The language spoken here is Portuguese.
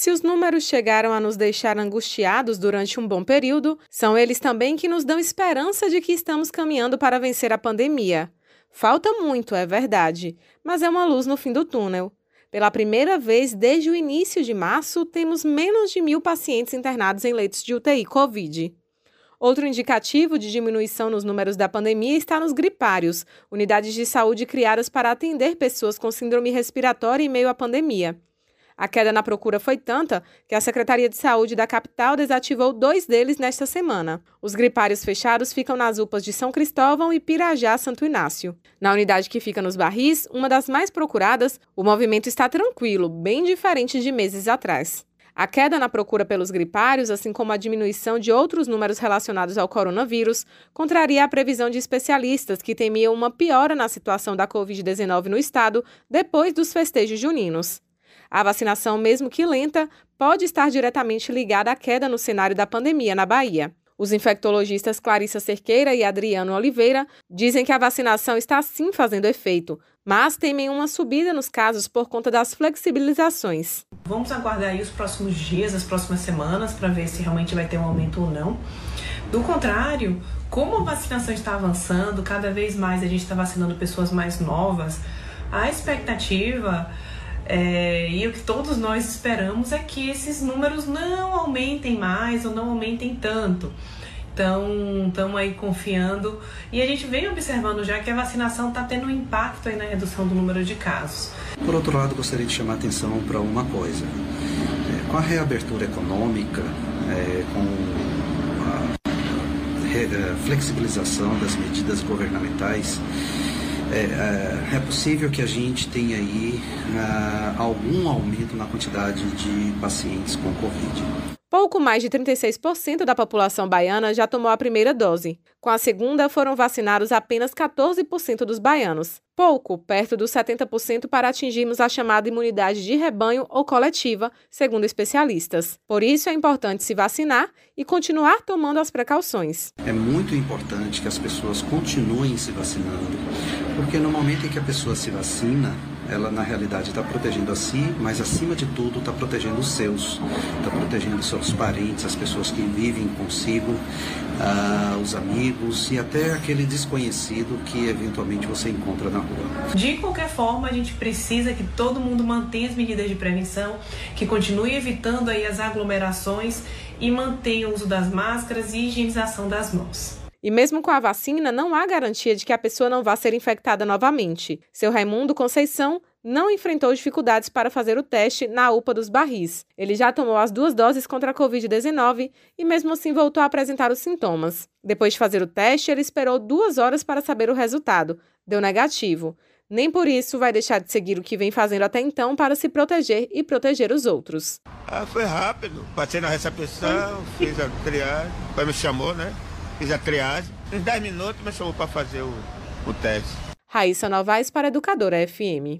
Se os números chegaram a nos deixar angustiados durante um bom período, são eles também que nos dão esperança de que estamos caminhando para vencer a pandemia. Falta muito, é verdade, mas é uma luz no fim do túnel. Pela primeira vez desde o início de março, temos menos de mil pacientes internados em leitos de UTI Covid. Outro indicativo de diminuição nos números da pandemia está nos gripários, unidades de saúde criadas para atender pessoas com síndrome respiratória em meio à pandemia. A queda na procura foi tanta que a Secretaria de Saúde da capital desativou dois deles nesta semana. Os gripários fechados ficam nas UPAs de São Cristóvão e Pirajá Santo Inácio. Na unidade que fica nos Barris, uma das mais procuradas, o movimento está tranquilo, bem diferente de meses atrás. A queda na procura pelos gripários, assim como a diminuição de outros números relacionados ao coronavírus, contraria a previsão de especialistas que temiam uma piora na situação da Covid-19 no estado depois dos festejos juninos. A vacinação, mesmo que lenta, pode estar diretamente ligada à queda no cenário da pandemia na Bahia. Os infectologistas Clarissa Cerqueira e Adriano Oliveira dizem que a vacinação está sim fazendo efeito, mas temem uma subida nos casos por conta das flexibilizações. Vamos aguardar aí os próximos dias, as próximas semanas, para ver se realmente vai ter um aumento ou não. Do contrário, como a vacinação está avançando, cada vez mais a gente está vacinando pessoas mais novas, a expectativa é, e o que todos nós esperamos é que esses números não aumentem mais ou não aumentem tanto. Então, estamos aí confiando e a gente vem observando já que a vacinação está tendo um impacto aí na redução do número de casos. Por outro lado, gostaria de chamar a atenção para uma coisa. É, com a reabertura econômica, é, com a a flexibilização das medidas governamentais, é, é, é, possível que a gente tenha aí uh, algum aumento na quantidade de pacientes com Covid. Pouco mais de 36% da população baiana já tomou a primeira dose. Com a segunda, foram vacinados apenas 14% dos baianos. Pouco, perto dos 70% para atingirmos a chamada imunidade de rebanho ou coletiva, segundo especialistas. Por isso é importante se vacinar e continuar tomando as precauções. É muito importante que as pessoas continuem se vacinando, porque no momento em que a pessoa se vacina, ela na realidade está protegendo a si, mas acima de tudo está protegendo os seus, está protegendo seus parentes, as pessoas que vivem consigo, uh, os amigos e até aquele desconhecido que eventualmente você encontra na rua. De qualquer forma, a gente precisa que todo mundo mantenha as medidas de prevenção, que continue evitando aí as aglomerações e mantenha o uso das máscaras e higienização das mãos. E mesmo com a vacina, não há garantia de que a pessoa não vá ser infectada novamente. Seu Raimundo Conceição não enfrentou dificuldades para fazer o teste na UPA dos Barris. Ele já tomou as duas doses contra a Covid-19 e, mesmo assim, voltou a apresentar os sintomas. Depois de fazer o teste, ele esperou duas horas para saber o resultado. Deu negativo. Nem por isso vai deixar de seguir o que vem fazendo até então para se proteger e proteger os outros. Ah, foi rápido. Passei na recepção, fiz a triagem, me chamou, né? Fiz a triagem. Em 10 minutos me chamou para fazer o, o teste. Raíssa Novaes para Educadora FM.